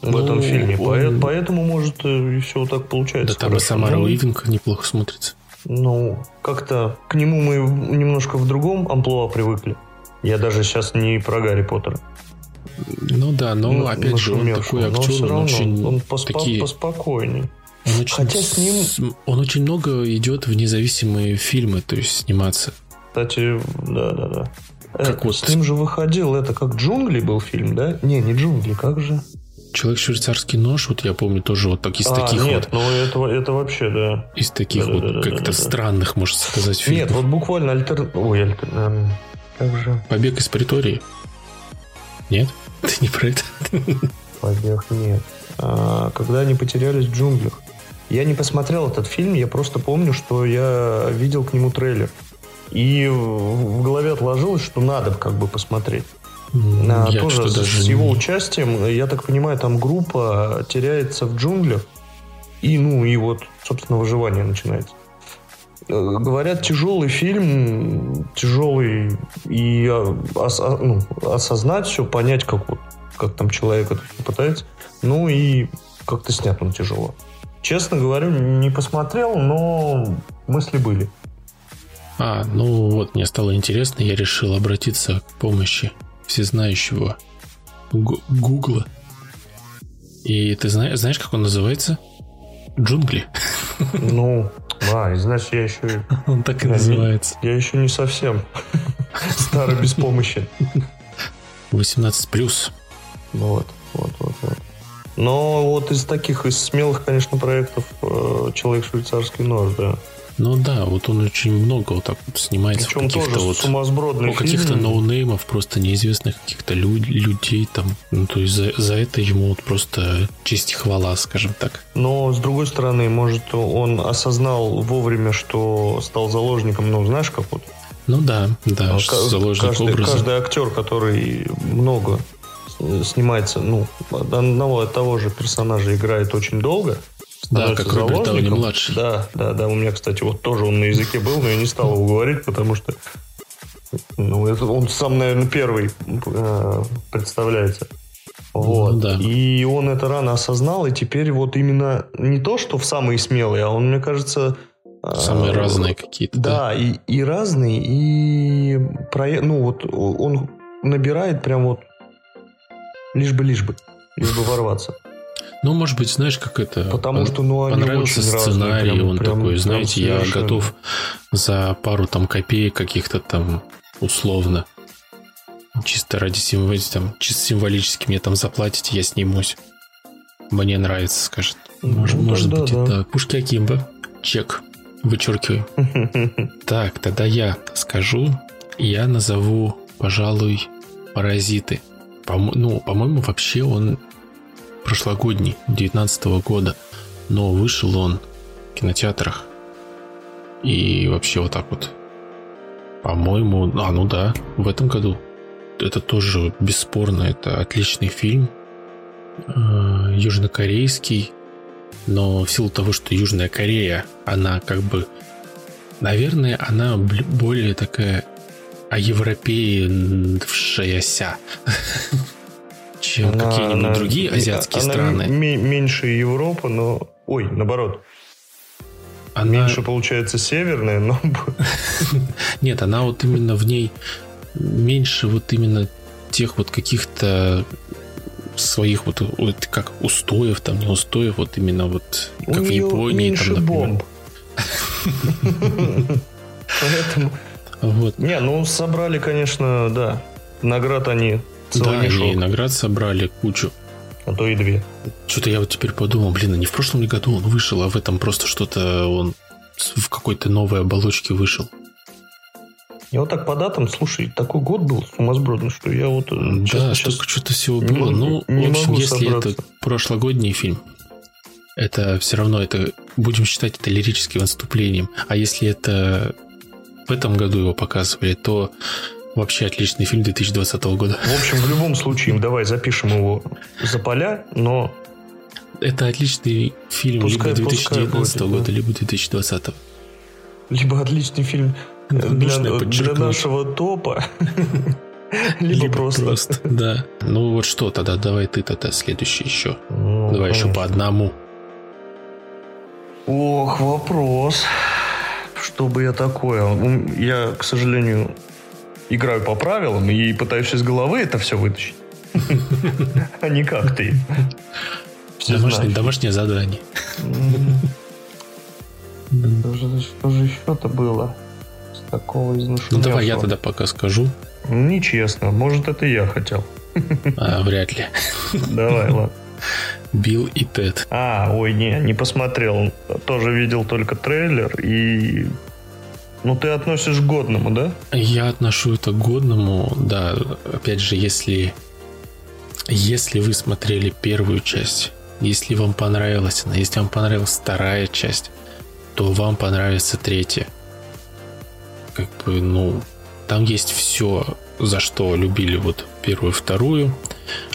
В ну, этом фильме. Он... Поэтому, может, и все так получается. Да, там и Самара Уивинг неплохо смотрится ну, как-то к нему мы немножко в другом амплуа привыкли. Я даже сейчас не про Гарри Поттера. Ну да, но ну, опять же, он такой актер, он очень он поспо- такие... поспокойнее. Он очень, Хотя с ним... Он очень много идет в независимые фильмы, то есть сниматься. Кстати, да-да-да. Как это, вот... С ним же выходил, это как «Джунгли» был фильм, да? Не, не «Джунгли», как же? Человек швейцарский нож, вот я помню тоже вот так из а, таких нет, вот. ну это, это вообще, да. Из таких да, вот да, да, как-то да, да, странных, можно сказать, фильмов. Нет, вот буквально альтер... Ой, альтер... Эм, как же? Побег из притории. Нет? <laughs> Ты не про это? Побег нет. А, когда они потерялись в джунглях. Я не посмотрел этот фильм, я просто помню, что я видел к нему трейлер. И в голове отложилось, что надо как бы посмотреть. Я тоже с, даже с его участием, я так понимаю, там группа теряется в джунглях, и, ну, и вот, собственно, выживание начинается. Э, говорят, тяжелый фильм, тяжелый, и а, ос, ну, осознать все, понять, как, вот, как там человек это пытается, ну и как-то снят он тяжело. Честно говорю, не посмотрел, но мысли были. А, ну вот, мне стало интересно, я решил обратиться к помощи всезнающего Гугла. И ты знаешь, знаешь, как он называется? Джунгли. <laughs> Ну, а, и знаешь, я еще... <laughs> Он так и я называется. Не, я еще не совсем <laughs> старый без помощи. 18 плюс. Ну вот, вот, вот, вот. Но вот из таких, из смелых, конечно, проектов э, «Человек швейцарский нож», да. Ну да, вот он очень много вот так вот снимается Причем в каких-то вот сумасбродный у каких-то ноунеймов, просто неизвестных каких-то люд, людей там. Ну, то есть за, за это ему вот просто честь и хвала, скажем так. Но с другой стороны, может, он осознал вовремя, что стал заложником, ну, знаешь, как вот. Ну да, да, К- заложник каждый, образа. Каждый актер, который много снимается, ну, одного того же персонажа играет очень долго, да, как Роберт Дауни младший. Да, да, да. У меня, кстати, вот тоже он на языке был, но я не стал его говорить, потому что ну, это он сам, наверное, первый э, представляется. Вот. Ну, да. И он это рано осознал, и теперь вот именно не то, что в самые смелые, а он, мне кажется... Самые а, разные какие-то. Да, да, и, и разные, и про, ну вот он набирает прям вот лишь бы, лишь бы, лишь бы ворваться. Ну, может быть, знаешь, как это... Потому что, ну, они Понравился очень сценарий, разные, прям, он прям, такой, знаете, прям я готов за пару там копеек каких-то там условно чисто ради символи, там, чисто символически мне там заплатите, я снимусь. Мне нравится, скажет. Может, ну, может быть, да. это Пушки Акимба. Чек. Вычеркиваю. <laughs> Так, тогда я скажу. Я назову, пожалуй, паразиты. По, ну, по-моему, вообще он прошлогодний, 19 года. Но вышел он в кинотеатрах. И вообще вот так вот. По-моему, а ну да, в этом году. Это тоже бесспорно, это отличный фильм. Э, южнокорейский. Но в силу того, что Южная Корея, она как бы... Наверное, она более такая а европеевшаяся <laughs> чем какие-нибудь другие азиатские она страны. меньше Европы, но... Ой, наоборот. Она... Меньше, получается, северная, но... <laughs> Нет, она вот именно в ней меньше вот именно тех вот каких-то своих вот, вот как устоев, там не устоев, вот именно вот как У в Японии. Меньше там, бомб. <laughs> Поэтому... Вот. Не, ну собрали, конечно, да. Наград они Целый да, мешок. они наград собрали кучу. А то и две. Что-то я вот теперь подумал, блин, а не в прошлом ли году он вышел, а в этом просто что-то он в какой-то новой оболочке вышел. Я вот так по датам, слушай, такой год был сумасбродный, что я вот... Э, да, столько что-то всего было. Не, ну, не в общем, если собраться. это прошлогодний фильм, это все равно, это будем считать это лирическим выступлением. А если это в этом году его показывали, то Вообще отличный фильм 2020 года. В общем, в любом случае, давай запишем его за поля, но... Это отличный фильм пускай, либо 2019 будет, года, да. либо 2020. Либо отличный фильм для, для нашего топа. <laughs> Либо, либо просто. просто. Да. Ну вот что тогда, давай ты тогда следующий еще. Ну, давай конечно. еще по одному. Ох, вопрос. Что бы я такое? Я, к сожалению, играю по правилам и пытаюсь из головы это все вытащить. <laughs> А не как ты. Домашнее задание. Что же еще-то было? С такого из Ну давай я тогда пока скажу. Нечестно. Может, это я хотел. <laughs> А, вряд ли. Давай, ладно. Билл и Тед. А, ой, не, не посмотрел. Тоже видел только трейлер и ну, ты относишь к годному, да? Я отношу это к годному, да. Опять же, если, если вы смотрели первую часть, если вам понравилась она, если вам понравилась вторая часть, то вам понравится третья. Как бы, ну, там есть все, за что любили вот первую и вторую.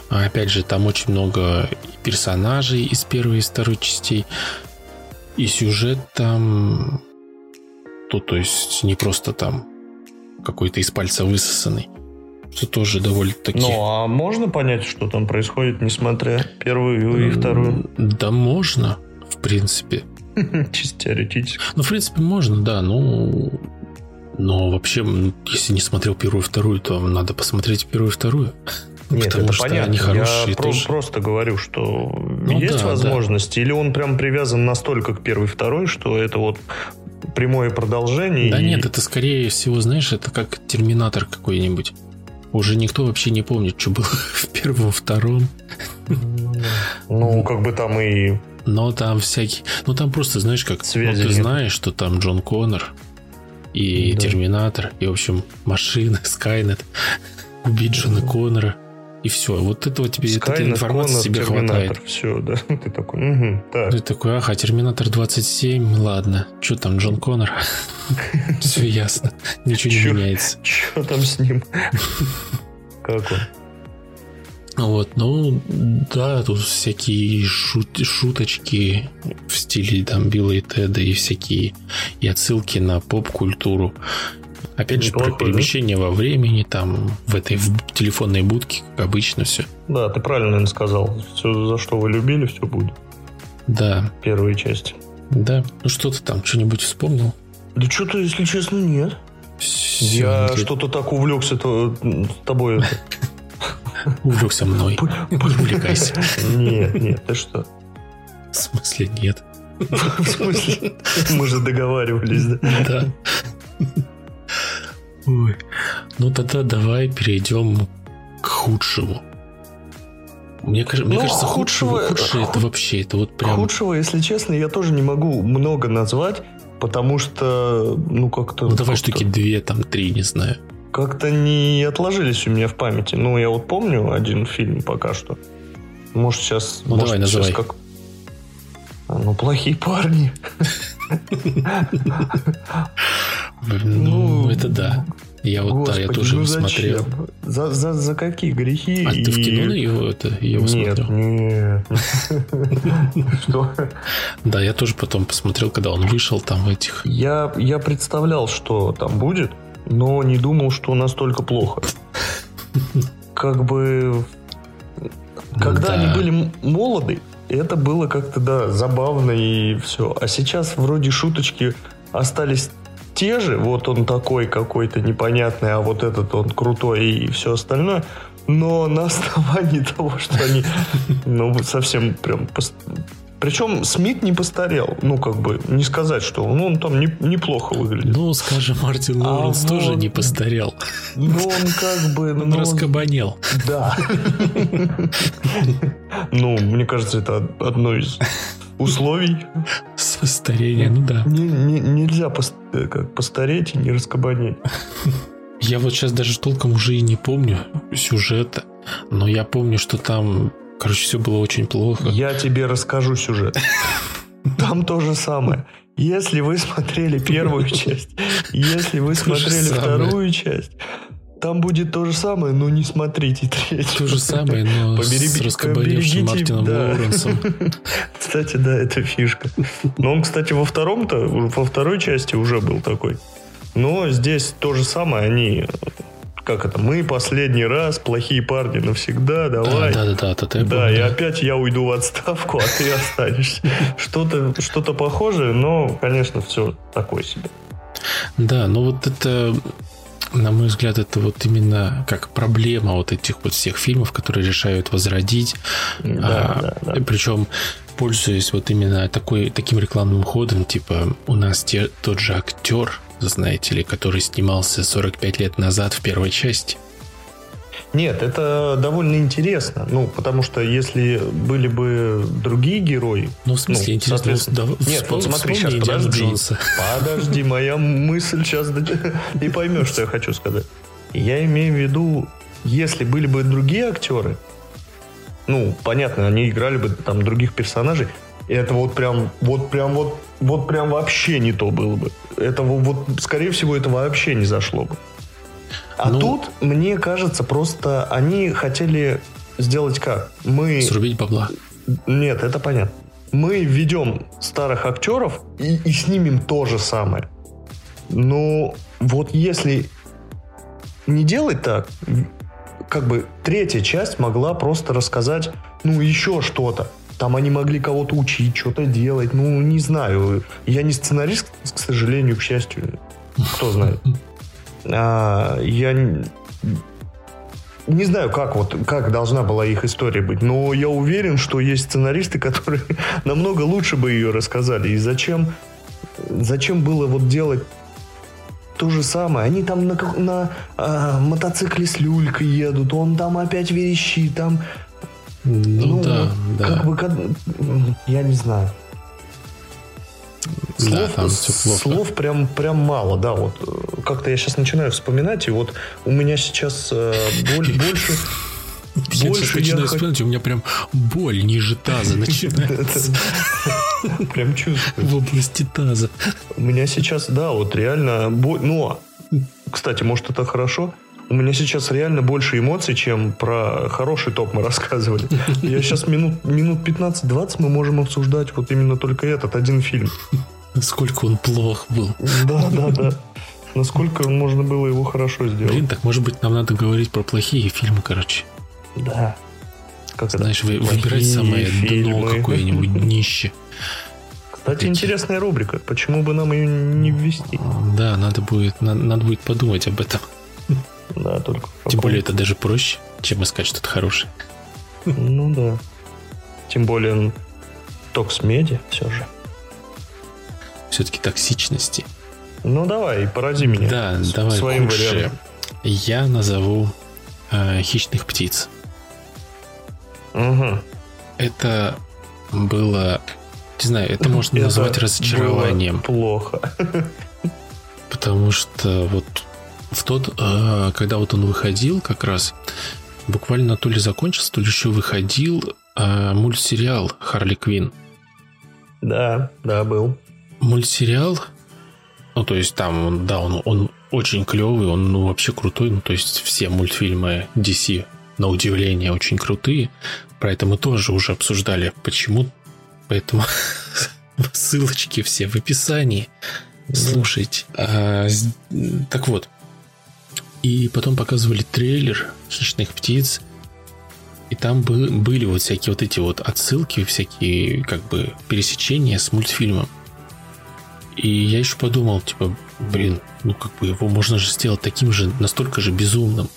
А опять же, там очень много персонажей из первой и второй частей. И сюжет там то, то есть не просто там какой-то из пальца высосанный. Что тоже довольно-таки... Ну, а можно понять, что там происходит, несмотря первую и вторую? Да можно, в принципе. <laughs> Чисто теоретически. Ну, в принципе, можно, да, ну... Но вообще, если не смотрел первую и вторую, то надо посмотреть первую и вторую. <laughs> Нет, Потому это что понятно. Они хорошие Я тоже. просто говорю, что ну, есть да, возможность, да. или он прям привязан настолько к первой и второй, что это вот прямое продолжение. Да и... нет, это скорее всего, знаешь, это как Терминатор какой-нибудь. Уже никто вообще не помнит, что было <laughs> в первом, втором. Ну, как бы там и... Но там всякие... Ну, там просто, знаешь, как... Связи ну, ты знаешь, что там Джон Коннор и да. Терминатор, и, в общем, машина, Скайнет, убить Джона Коннора и все. Вот этого тебе Skynet, этой информации тебе хватает. Все, да. <laughs> Ты такой, угу, так. Ты такой, ага, Терминатор 27, ладно. Что там, Джон Коннор? <laughs> Все ясно. Ничего не меняется. Что там с ним? <laughs> Как он? Вот, ну, да, тут всякие шут, шуточки в стиле там Билла и Теда и всякие и отсылки на поп-культуру Опять же, про перемещение во времени, там, в этой в телефонной будке, как обычно все. Да, ты правильно, наверное, сказал. Все, за что вы любили, все будет. Да. Первые части. Да. Ну что ты там, что-нибудь вспомнил? Да что-то, если честно, нет. Все, Я нет. что-то так увлекся то, с тобой. <laughs> Увлекся мной. Увлекайся. Нет, нет, ты что? В смысле нет? <laughs> В смысле? Мы же договаривались, да? Да. Ой. Ну тогда давай перейдем к худшему. Мне, мне ну, кажется, худшего, худшее это вообще, это вот прям... Худшего, если честно, я тоже не могу много назвать, потому что, ну, как-то... Ну, давай штуки две, там, три, не знаю. Как-то не отложились у меня в памяти. Ну, я вот помню один фильм пока что. Может, сейчас... Ну, может, давай, называй. Сейчас как... А, ну, плохие парни. <laughs> Ну, это да. Я вот, Господи, да, я тоже ну смотрел. За, за, за какие грехи? А и... ты в кино его, это, его нет, смотрел? Нет, <laughs> Что? Да, я тоже потом посмотрел, когда он вышел там в этих... Я, я представлял, что там будет, но не думал, что настолько плохо. Как бы... Когда да. они были молоды, это было как-то, да, забавно и все. А сейчас вроде шуточки остались те же, вот он такой какой-то непонятный, а вот этот он крутой и все остальное, но на основании <laughs> того, что они ну, совсем прям... Причем Смит не постарел. Ну, как бы, не сказать, что ну, он там не, неплохо выглядит. Ну, скажем, Мартин а Лоуренс а тоже вот, не постарел. Ну, он как бы... Он ну, раскабанел. Да. Ну, мне кажется, это одно из условий. Старения, ну да. Не, не, нельзя э, постареть и не раскабанеть. Я вот сейчас даже толком уже и не помню сюжета, но я помню, что там, короче, все было очень плохо. Я тебе расскажу сюжет. <laughs> Там то же самое. Если вы смотрели первую часть, если вы смотрели вторую часть, там будет то же самое, но не смотрите третью. То же самое, но Побери... с раскабаневшим Мартином да. Лоуренсом. <laughs> Кстати, да, это фишка. Но он, кстати, во втором-то, во второй части уже был такой. Но здесь то же самое, они как это, мы последний раз, плохие парни навсегда, давай. Да, да, да, это ты Да, и опять я уйду в отставку, а ты останешься. <laughs> Что-то что похожее, но, конечно, все такое себе. Да, ну вот это на мой взгляд, это вот именно как проблема вот этих вот всех фильмов, которые решают возродить. Да, а, да, да. Причем пользуясь вот именно такой, таким рекламным ходом, типа у нас те, тот же актер, знаете ли, который снимался 45 лет назад в первой части. Нет, это довольно интересно. Ну, потому что если были бы другие герои... Ну, в смысле, ну, интересно. Да, Нет, вот смотри, сейчас, подожди. Джонса. Подожди, моя мысль сейчас не поймешь, что я хочу сказать. Я имею в виду, если были бы другие актеры, ну, понятно, они играли бы там других персонажей, и это вот прям, вот прям, вот, вот прям вообще не то было бы. Это вот, скорее всего, это вообще не зашло бы. А ну, тут, мне кажется, просто они хотели сделать как? Мы... Срубить бабла. Нет, это понятно. Мы ведем старых актеров и, и снимем то же самое. Но вот если не делать так, как бы третья часть могла просто рассказать, ну, еще что-то. Там они могли кого-то учить, что-то делать. Ну, не знаю. Я не сценарист, к сожалению, к счастью. Кто знает. А, я не знаю, как вот как должна была их история быть, но я уверен, что есть сценаристы, которые <laughs> намного лучше бы ее рассказали. И зачем, зачем было вот делать то же самое. Они там на, на а, мотоцикле с люлькой едут, он там опять верещит, там. Ну, ну да, как да. бы, я не знаю. Слов, да, там слов прям, прям мало, да, вот как-то я сейчас начинаю вспоминать, и вот у меня сейчас э, боль, <laughs> больше... Я больше я начинаю вспоминать, у меня прям боль ниже таза <laughs> начинается. <laughs> Прям чувствую. В области таза. У меня сейчас, да, вот реально боль. Ну, кстати, может, это хорошо. У меня сейчас реально больше эмоций, чем про хороший топ мы <laughs> рассказывали. Я сейчас минут, минут 15-20 мы можем обсуждать вот именно только этот один фильм. Насколько он плох был. Да, да, да. насколько можно было его хорошо сделать. Блин, так может быть нам надо говорить про плохие фильмы, короче. Да. Как Знаешь, вы, выбирать самое фильмы. дно какое-нибудь днище. Кстати, Эти... интересная рубрика. Почему бы нам ее не ввести? Да, надо будет, надо, надо будет подумать об этом. Да, только. Тем более это даже проще, чем искать что-то хорошее. Ну да. Тем более Токс Медиа все же. Все-таки токсичности. Ну давай, порази меня. Да, давай. Своим худшее. вариантом. Я назову э, хищных птиц. Угу. Это было, не знаю, это можно <laughs> это назвать разочарованием. плохо. <laughs> Потому что вот в тот, э, когда вот он выходил, как раз буквально то ли закончился, то ли еще выходил э, мультсериал Харли Квин. Да, да, был. Мультсериал, ну то есть там, да, он, он очень клевый, он ну, вообще крутой, ну то есть все мультфильмы DC на удивление очень крутые. Про это мы тоже уже обсуждали, почему. Поэтому <laughs> ссылочки все в описании. Слушайте. А, так вот, и потом показывали трейлер «Хищных птиц», и там были вот всякие вот эти вот отсылки, всякие как бы пересечения с мультфильмом. И я еще подумал, типа, блин, ну как бы его можно же сделать таким же, настолько же безумным,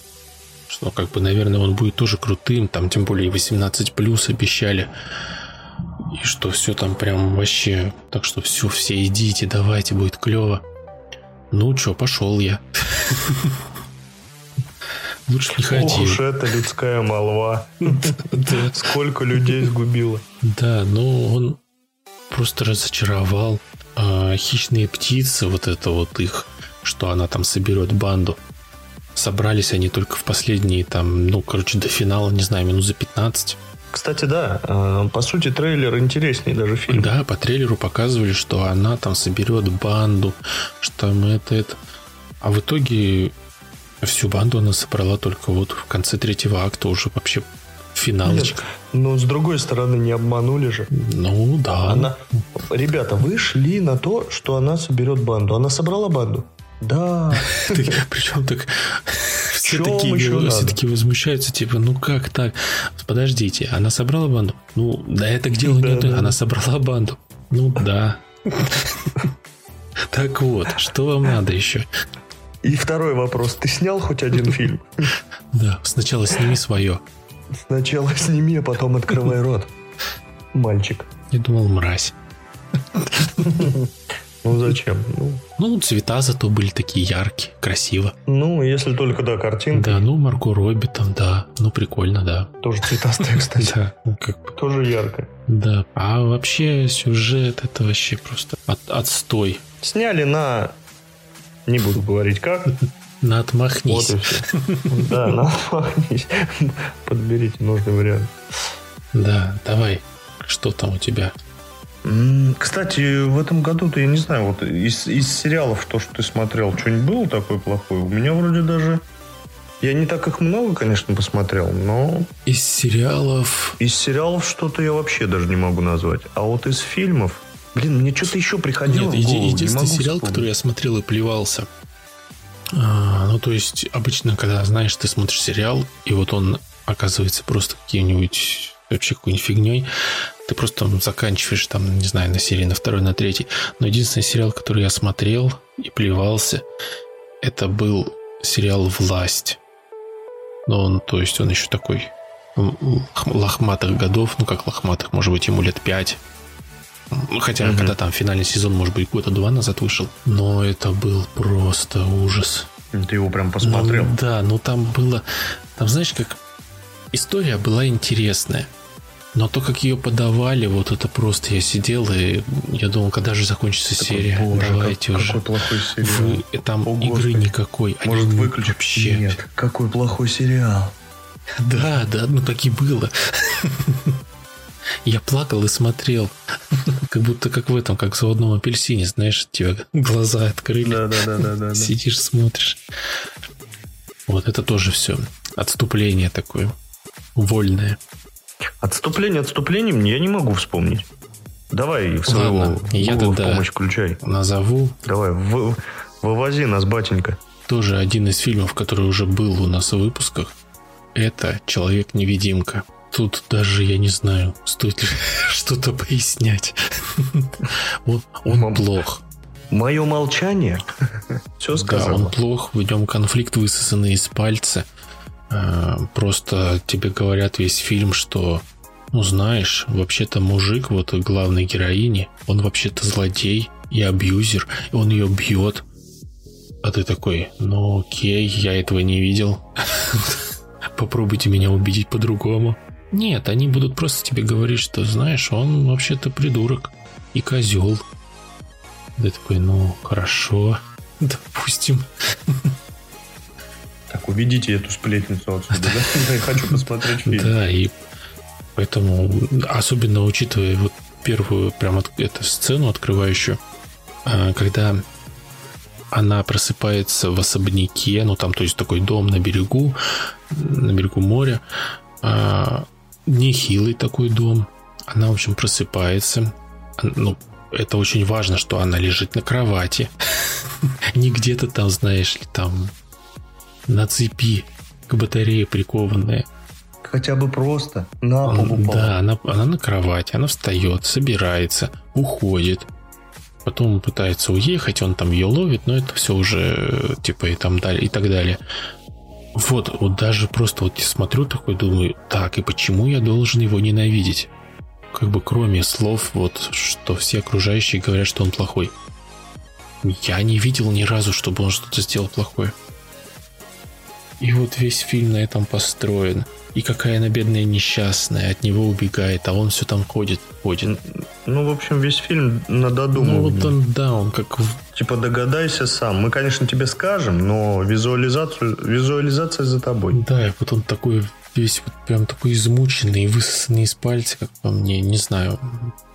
что как бы, наверное, он будет тоже крутым, там тем более 18 плюс обещали. И что все там прям вообще, так что все, все идите, давайте, будет клево. Ну что, пошел я. <laughs> Лучше не ходи. Ох уж это людская молва. <laughs> Сколько людей сгубило. Да, но он просто разочаровал. А, хищные птицы, вот это вот их, что она там соберет банду. Собрались они только в последние там, ну, короче, до финала, не знаю, минут за 15. Кстати, да, а, по сути, трейлер интереснее даже фильм. Да, по трейлеру показывали, что она там соберет банду, что мы это, это. А в итоге Всю банду она собрала только вот в конце третьего акта уже вообще финалочка. Нет, но с другой стороны не обманули же. Ну да. Она... Ребята, вы шли на то, что она соберет банду. Она собрала банду? Да. Причем <laughs> так все такие, все такие возмущаются, типа, ну как так? Подождите, она собрала банду? Ну, да это к делу нет, она собрала банду. Ну да. <laughs> Так вот, что вам надо еще? И второй вопрос. Ты снял хоть один <laughs> фильм? Да, сначала сними свое. Сначала сними, а потом открывай рот. Мальчик. Я думал, мразь. Ну зачем? Ну, ну, цвета зато были такие яркие, красиво. Ну, если только, да, картинка. Да, ну, Марго Робби там, да. Ну, прикольно, да. Тоже цветастая, кстати. Да, ну, как бы. Тоже ярко. Да. А вообще сюжет это вообще просто от, отстой. Сняли на не буду говорить как. На отмахнись. Вот. Да, на отмахнись. Подберите нужный вариант. Да, давай. Что там у тебя? Кстати, в этом году-то, я не знаю, вот из, из сериалов, то, что ты смотрел, что-нибудь было такое плохое? У меня вроде даже... Я не так их много, конечно, посмотрел, но... Из сериалов... Из сериалов что-то я вообще даже не могу назвать. А вот из фильмов... Блин, мне что-то еще приходило Нет, в голову, единственный сериал, вспомнить. который я смотрел и плевался. А, ну, то есть, обычно, когда, знаешь, ты смотришь сериал, и вот он оказывается просто каким-нибудь вообще какой-нибудь фигней, ты просто там, заканчиваешь там, не знаю, на серии на второй, на третий. Но единственный сериал, который я смотрел и плевался, это был сериал «Власть». Но он, то есть, он еще такой лохматых годов, ну как лохматых, может быть, ему лет пять, хотя, mm-hmm. когда там финальный сезон, может быть, года два назад вышел. Но это был просто ужас. Ты его прям посмотрел? Ну, да, ну там было... Там, знаешь, как... История была интересная. Но то, как ее подавали, вот это просто я сидел и я думал, когда же закончится Такой, серия. Боже, Давайте как, уже. Какой плохой сериал. Вы, там О, игры Господи. никакой. Может, выключить вообще. Нет, какой плохой сериал. Да, да, ну так и было. <laughs> Я плакал и смотрел. <laughs> Как будто как в этом, как в заводном апельсине, знаешь, тебя глаза открыли. Да, да, да, да, Сидишь, смотришь. Вот это тоже все. Отступление такое. Вольное. Отступление отступлением я не могу вспомнить. Давай в своего Ладно, я тогда помощь включай. Назову. Давай, в, Вывози нас, батенька. Тоже один из фильмов, который уже был у нас в выпусках. Это «Человек-невидимка». Тут даже, я не знаю, стоит ли <laughs> что-то пояснять. <laughs> Он, он плох. Мое молчание <laughs> все сказал. Да, он плох, в нем конфликт высосанный из пальца. А, просто тебе говорят весь фильм, что, ну знаешь, вообще-то мужик, вот главной героини, он вообще-то злодей и абьюзер, и он ее бьет. А ты такой, ну окей, я этого не видел. Попробуйте меня убедить по-другому. Нет, они будут просто тебе говорить, что, знаешь, он вообще-то придурок и козел. Ты такой, ну, хорошо, <laughs> допустим. Так, увидите эту сплетницу отсюда, да? Я хочу посмотреть фильм. Да, и поэтому, особенно учитывая вот первую прям эту сцену открывающую, а, когда она просыпается в особняке, ну там, то есть такой дом на берегу, на берегу моря, а, нехилый такой дом. Она, в общем, просыпается. Ну, это очень важно, что она лежит на кровати. <laughs> Не где-то там, знаешь ли, там на цепи к батарее прикованная. Хотя бы просто на пол упала. Да, она, она на кровати, она встает, собирается, уходит. Потом пытается уехать, он там ее ловит, но это все уже типа и там далее и так далее. Вот, вот даже просто вот смотрю такой, думаю, так, и почему я должен его ненавидеть? Как бы кроме слов, вот, что все окружающие говорят, что он плохой. Я не видел ни разу, чтобы он что-то сделал плохое. И вот весь фильм на этом построен. И какая она бедная несчастная, от него убегает, а он все там ходит, ходит. Ну, в общем, весь фильм на додумывание. Ну, вот он, да, он как... Типа, догадайся сам. Мы, конечно, тебе скажем, но визуализацию, визуализация за тобой. Да, и вот он такой весь вот прям такой измученный, высосанный из пальца, как по мне, не знаю.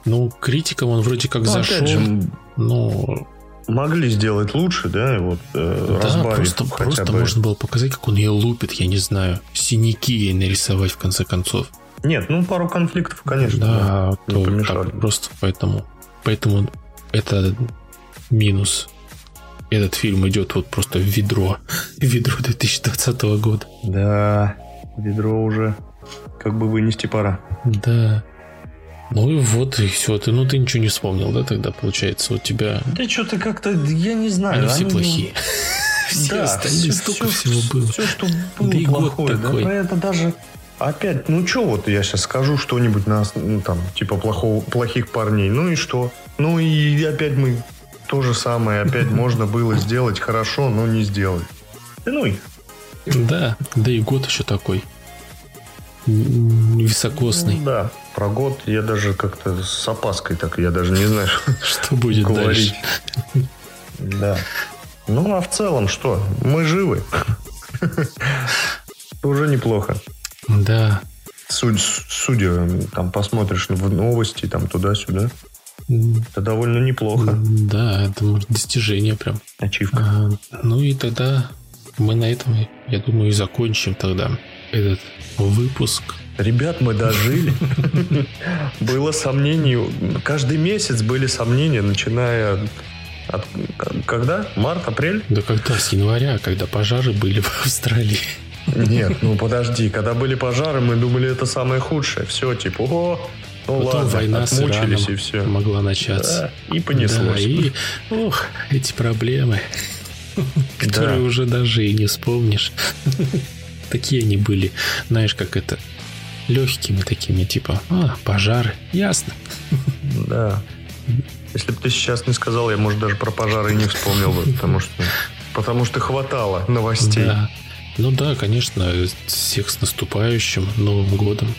Ну, критикам он вроде как ну, зашел, же, но могли сделать лучше, да, вот э, да, просто, хотя просто бы. можно было показать, как он ее лупит, я не знаю, синяки ей нарисовать в конце концов. Нет, ну пару конфликтов, конечно, да, да то так, просто поэтому, поэтому это минус. Этот фильм идет вот просто в ведро, в ведро 2020 года. Да, ведро уже как бы вынести пора. Да. Ну и вот, и все. Ты, ну, ты ничего не вспомнил, да, тогда, получается, у тебя... Да что ты как-то, я не знаю. Они все плохие. <laughs> Все да, остальные все, столько все, всего было. Все, что было да плохое. Да, про это даже... Опять, ну что вот я сейчас скажу что-нибудь на, ну, там, типа плохого, плохих парней. Ну и что? Ну и опять мы то же самое. Опять <laughs> можно было сделать хорошо, но не сделать. Да ну их. Да, да и год еще такой. Високосный. Да, про год я даже как-то с опаской так, я даже не знаю, <laughs> что будет говорить. Да. Ну, а в целом что? Мы живы. <laughs> Уже неплохо. Да. Судь, судя, там посмотришь в новости, там туда-сюда. Это довольно неплохо. Да, это может достижение прям. Ачивка. А, ну и тогда мы на этом, я думаю, и закончим тогда этот выпуск. Ребят, мы дожили. <laughs> Было сомнений. Каждый месяц были сомнения, начиная от когда? Март, апрель? Да когда? С января, когда пожары были в Австралии. Нет, ну подожди, когда были пожары, мы думали, это самое худшее. Все, типа, о, ну Потом ладно, война с Ираном и все. могла начаться. Да, и понеслось. Да, и, ох, эти проблемы, <laughs> которые да. уже даже и не вспомнишь. <laughs> Такие они были, знаешь, как это, легкими такими, типа, а, пожары, ясно. Да. Если бы ты сейчас не сказал, я, может, даже про пожары и не вспомнил бы, потому что, потому что хватало новостей. Да. Ну да, конечно, всех с наступающим Новым годом.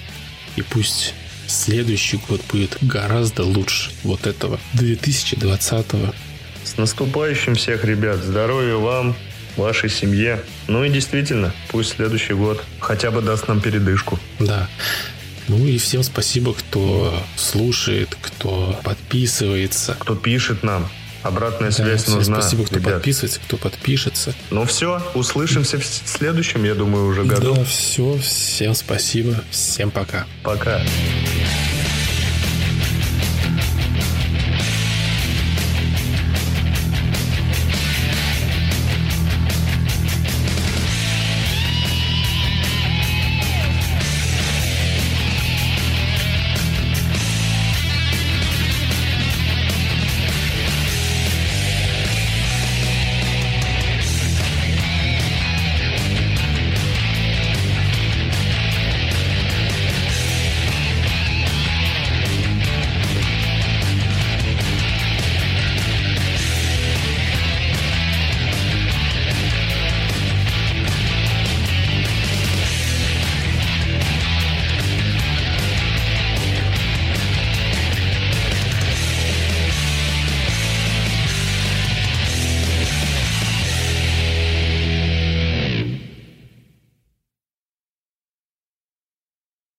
И пусть следующий год будет гораздо лучше вот этого 2020 -го. С наступающим всех, ребят. Здоровья вам, вашей семье. Ну и действительно, пусть следующий год хотя бы даст нам передышку. Да. Ну и всем спасибо, кто слушает, кто подписывается. Кто пишет нам. Обратная да, связь нужна. Спасибо, кто ребят. подписывается, кто подпишется. Ну все, услышимся в следующем, я думаю, уже году. Да, все, всем спасибо, всем пока. Пока.